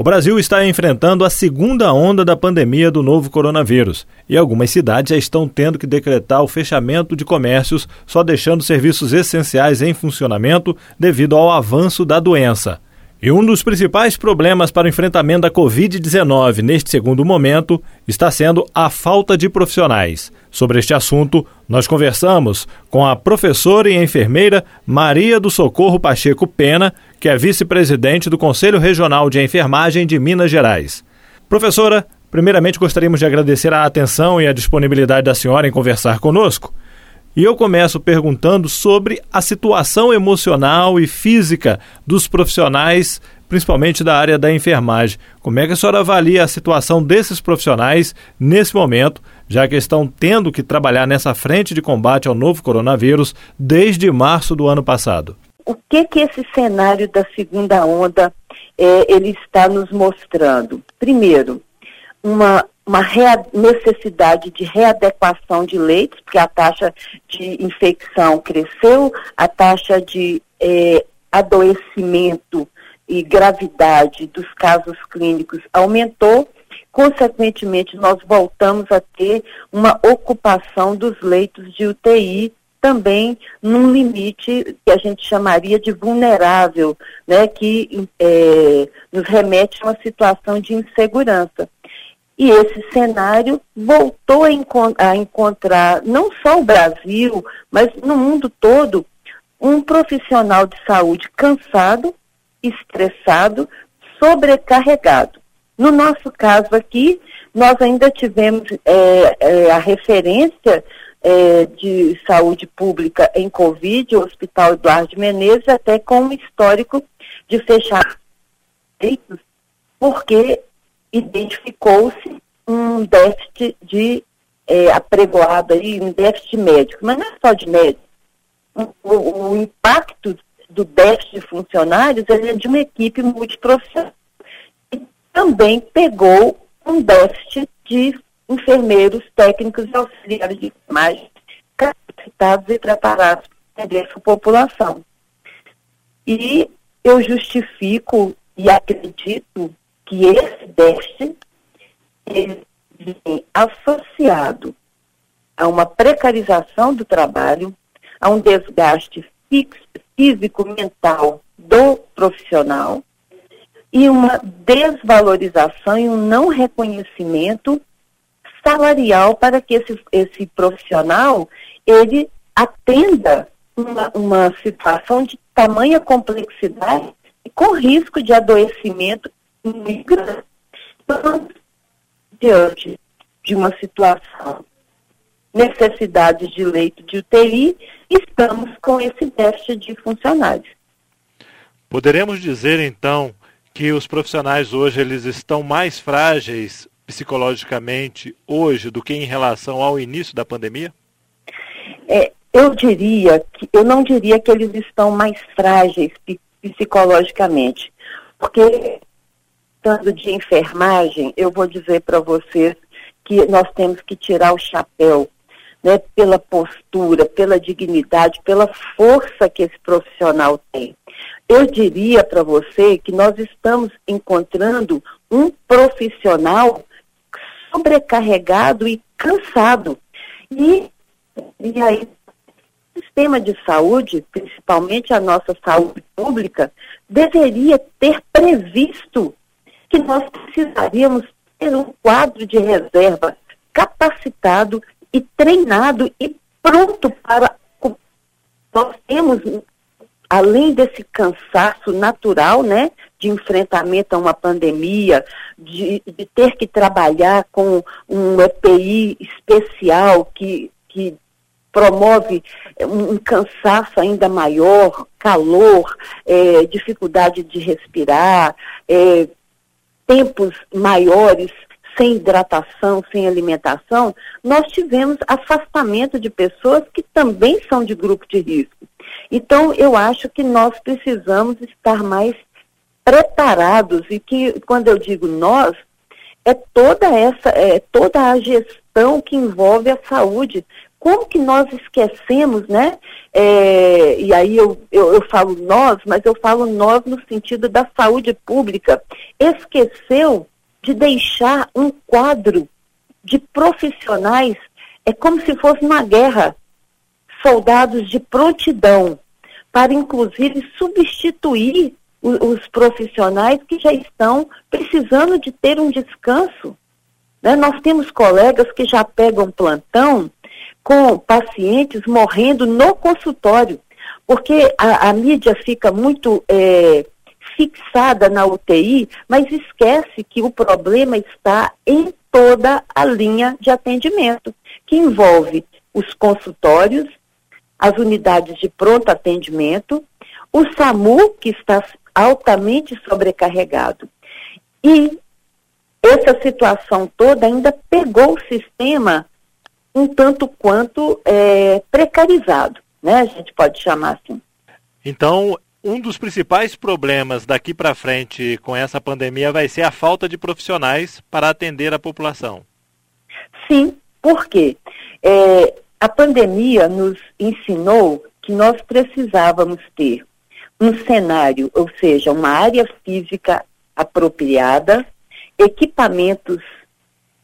O Brasil está enfrentando a segunda onda da pandemia do novo coronavírus e algumas cidades já estão tendo que decretar o fechamento de comércios, só deixando serviços essenciais em funcionamento devido ao avanço da doença. E um dos principais problemas para o enfrentamento da Covid-19 neste segundo momento está sendo a falta de profissionais. Sobre este assunto, nós conversamos com a professora e enfermeira Maria do Socorro Pacheco Pena, que é vice-presidente do Conselho Regional de Enfermagem de Minas Gerais. Professora, primeiramente gostaríamos de agradecer a atenção e a disponibilidade da senhora em conversar conosco. E eu começo perguntando sobre a situação emocional e física dos profissionais, principalmente da área da enfermagem. Como é que a senhora avalia a situação desses profissionais nesse momento, já que estão tendo que trabalhar nessa frente de combate ao novo coronavírus desde março do ano passado? O que que esse cenário da segunda onda é, ele está nos mostrando? Primeiro, uma uma necessidade de readequação de leitos, porque a taxa de infecção cresceu, a taxa de é, adoecimento e gravidade dos casos clínicos aumentou. Consequentemente, nós voltamos a ter uma ocupação dos leitos de UTI também num limite que a gente chamaria de vulnerável, né, que é, nos remete a uma situação de insegurança. E esse cenário voltou a, encont a encontrar, não só o Brasil, mas no mundo todo, um profissional de saúde cansado, estressado, sobrecarregado. No nosso caso aqui, nós ainda tivemos é, é, a referência é, de saúde pública em Covid, o Hospital Eduardo Menezes, até com um histórico de fechar porque identificou-se um déficit de é, apregoado aí, um déficit médico, mas não é só de médico. O, o, impacto do déficit de funcionários é de uma equipe multiprofissional. E também pegou um déficit de enfermeiros, técnicos e auxiliares de enfermagem capacitados e preparados para essa população. E eu justifico e acredito que esse déficit ele vem associado a uma precarização do trabalho, a um desgaste físico, mental do profissional e uma desvalorização e um não reconhecimento salarial para que esse, esse profissional ele atenda uma, uma situação de tamanha complexidade e com risco de adoecimento migrante. Então, diante de uma situação, necessidade de leito de UTI, estamos com esse déficit de funcionários. Poderemos dizer, então, que os profissionais hoje eles estão mais frágeis psicologicamente hoje do que em relação ao início da pandemia? É, eu diria que eu não diria que eles estão mais frágeis psicologicamente, porque tanto de enfermagem, eu vou dizer para vocês que nós temos que tirar o chapéu né, pela postura, pela dignidade, pela força que esse profissional tem. Eu diria para você que nós estamos encontrando um profissional sobrecarregado e cansado. E, e aí, o sistema de saúde, principalmente a nossa saúde pública, deveria ter previsto que nós precisaríamos ter um quadro de reserva capacitado e treinado e pronto para. Nós temos, além desse cansaço natural, né, de enfrentamento a uma pandemia, de, de ter que trabalhar com um EPI especial que, que promove um, cansaço ainda maior, calor, é, dificuldade de respirar, é, tempos maiores sem hidratação, sem alimentação, nós tivemos afastamento de pessoas que também são de grupo de risco. Então, eu acho que nós precisamos estar mais preparados e que, quando eu digo nós, é toda essa, é toda a gestão que envolve a saúde, como que nós esquecemos, né? É, e aí eu, eu, eu, falo nós, mas eu falo nós no sentido da saúde pública, esqueceu de deixar um quadro de profissionais, é como se fosse uma guerra, soldados de prontidão, para inclusive substituir os, profissionais que já estão precisando de ter um descanso. Né? Nós temos colegas que já pegam plantão com pacientes morrendo no consultório, porque a, a mídia fica muito é, fixada na UTI, mas esquece que o problema está em toda a linha de atendimento, que envolve os consultórios, as unidades de pronto atendimento, o SAMU, que está altamente sobrecarregado. E essa situação toda ainda pegou o sistema um tanto quanto é, precarizado, né? A gente pode chamar assim. Então, um dos principais problemas daqui para frente com essa pandemia vai ser a falta de profissionais para atender a população. Sim, porque é, a pandemia nos ensinou que nós precisávamos ter um cenário, ou seja, uma área física apropriada, equipamentos,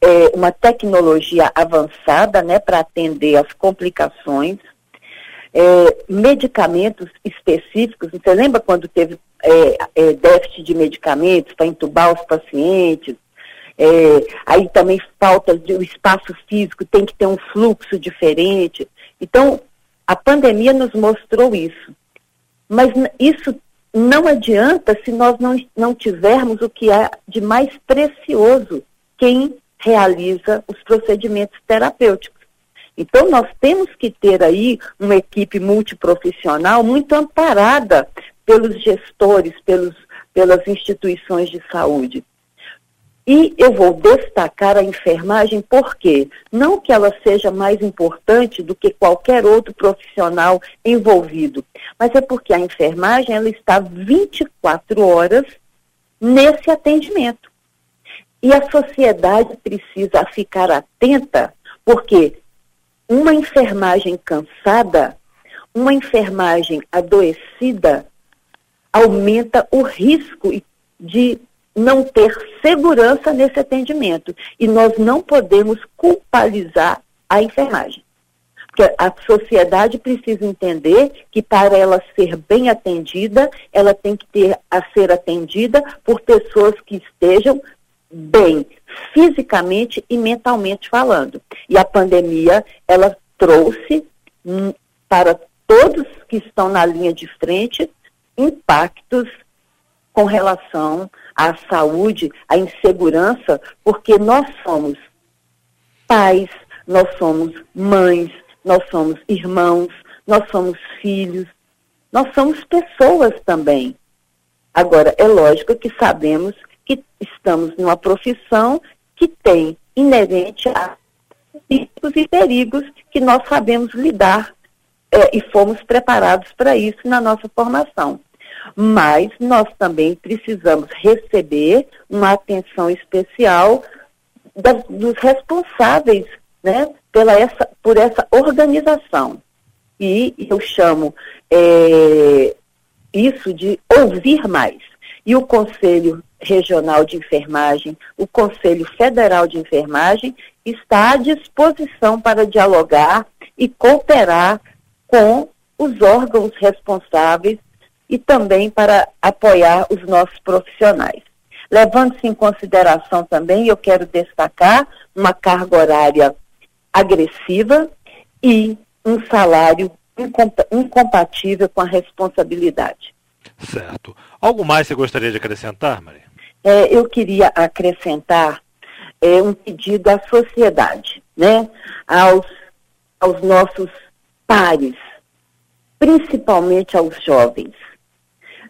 é, uma tecnologia avançada né, para atender as complicações, é, medicamentos específicos. Você lembra quando teve é, é déficit de medicamentos para entubar os pacientes? É, aí também falta de espaço físico, tem que ter um fluxo diferente. Então, a pandemia nos mostrou isso. Mas isso não adianta se nós não, não tivermos o que há de mais precioso, quem realiza os procedimentos terapêuticos. Então, nós temos que ter aí uma equipe multiprofissional muito amparada pelos gestores, pelos, pelas instituições de saúde. E eu vou destacar a enfermagem porque não que ela seja mais importante do que qualquer outro profissional envolvido, mas é porque a enfermagem ela está 24 horas nesse atendimento. E a sociedade precisa ficar atenta, porque uma enfermagem cansada, uma enfermagem adoecida, aumenta o risco de não ter segurança nesse atendimento. E nós não podemos culpabilizar a enfermagem. Porque a sociedade precisa entender que para ela ser bem atendida, ela tem que ter a ser atendida por pessoas que estejam bem fisicamente e mentalmente falando. E a pandemia, ela trouxe hum, para todos que estão na linha de frente impactos com relação à saúde, à insegurança, porque nós somos pais, nós somos mães, nós somos irmãos, nós somos filhos, nós somos pessoas também. Agora, é lógico que sabemos estamos numa profissão que tem inerente a riscos e perigos que nós sabemos lidar é, e fomos preparados para isso na nossa formação mas nós também precisamos receber uma atenção especial das, dos responsáveis né, pela essa, por essa organização. E eu chamo é, isso de ouvir mais. E o Conselho Regional de Enfermagem, o Conselho Federal de Enfermagem, está à disposição para dialogar e cooperar com os órgãos responsáveis e também para apoiar os nossos profissionais. Levando-se em consideração também, eu quero destacar uma carga horária agressiva e um salário incompatível com a responsabilidade. Certo. Algo mais você gostaria de acrescentar, Maria? É, eu queria acrescentar é, um pedido à sociedade, né? aos, aos nossos pares, principalmente aos jovens.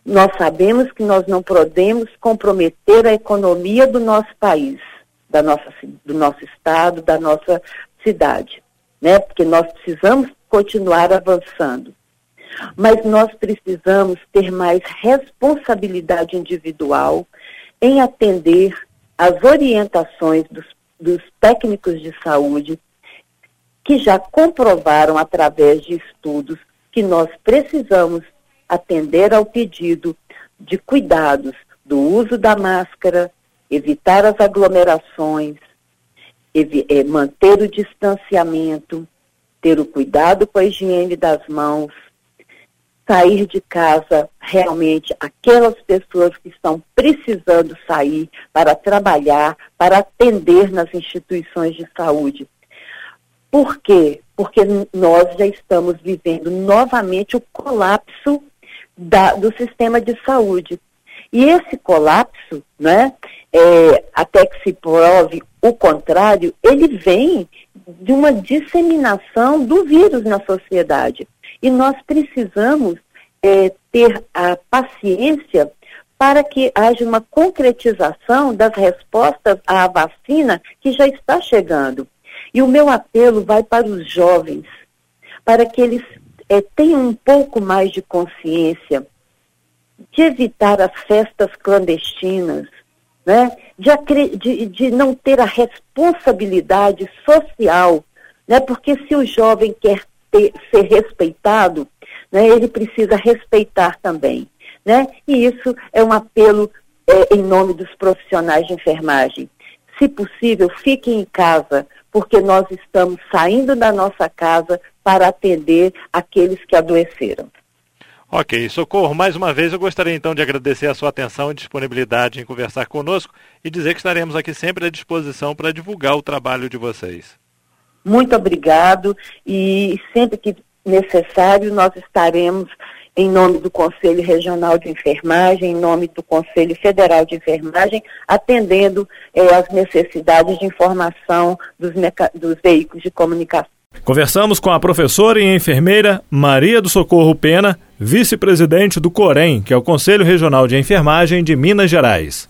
Nós sabemos que nós não podemos comprometer a economia do nosso país, da nossa, do nosso estado, da nossa cidade, né? Porque nós precisamos continuar avançando. Mas nós precisamos ter mais responsabilidade individual em atender às orientações dos, dos técnicos de saúde que já comprovaram através de estudos que nós precisamos atender ao pedido de cuidados do uso da máscara, evitar as aglomerações, eh, manter o distanciamento, ter o cuidado com a higiene das mãos, sair de casa realmente aquelas pessoas que estão precisando sair para trabalhar, para atender nas instituições de saúde. Por quê? Porque nós já estamos vivendo novamente o colapso da, do sistema de saúde. E esse colapso, né, é, até que se prove o contrário, ele vem de uma disseminação do vírus na sociedade. E nós precisamos é, ter a paciência para que haja uma concretização das respostas à vacina que já está chegando. E o meu apelo vai para os jovens, para que eles é, tenham um pouco mais de consciência de evitar as festas clandestinas, né? de, de, de não ter a responsabilidade social, né? porque se o jovem quer ser respeitado, né, ele precisa respeitar também. Né? E isso é um apelo é, em nome dos profissionais de enfermagem. Se possível, fiquem em casa, porque nós estamos saindo da nossa casa para atender aqueles que adoeceram. Ok, Socorro, mais uma vez eu gostaria então de agradecer a sua atenção e disponibilidade em conversar conosco e dizer que estaremos aqui sempre à disposição para divulgar o trabalho de vocês. Muito obrigado e sempre que necessário nós estaremos em nome do Conselho Regional de Enfermagem, em nome do Conselho Federal de Enfermagem, atendendo eh, as necessidades de informação dos, dos veículos de comunicação. Conversamos com a professora e enfermeira Maria do Socorro Pena, vice-presidente do COREM, que é o Conselho Regional de Enfermagem de Minas Gerais.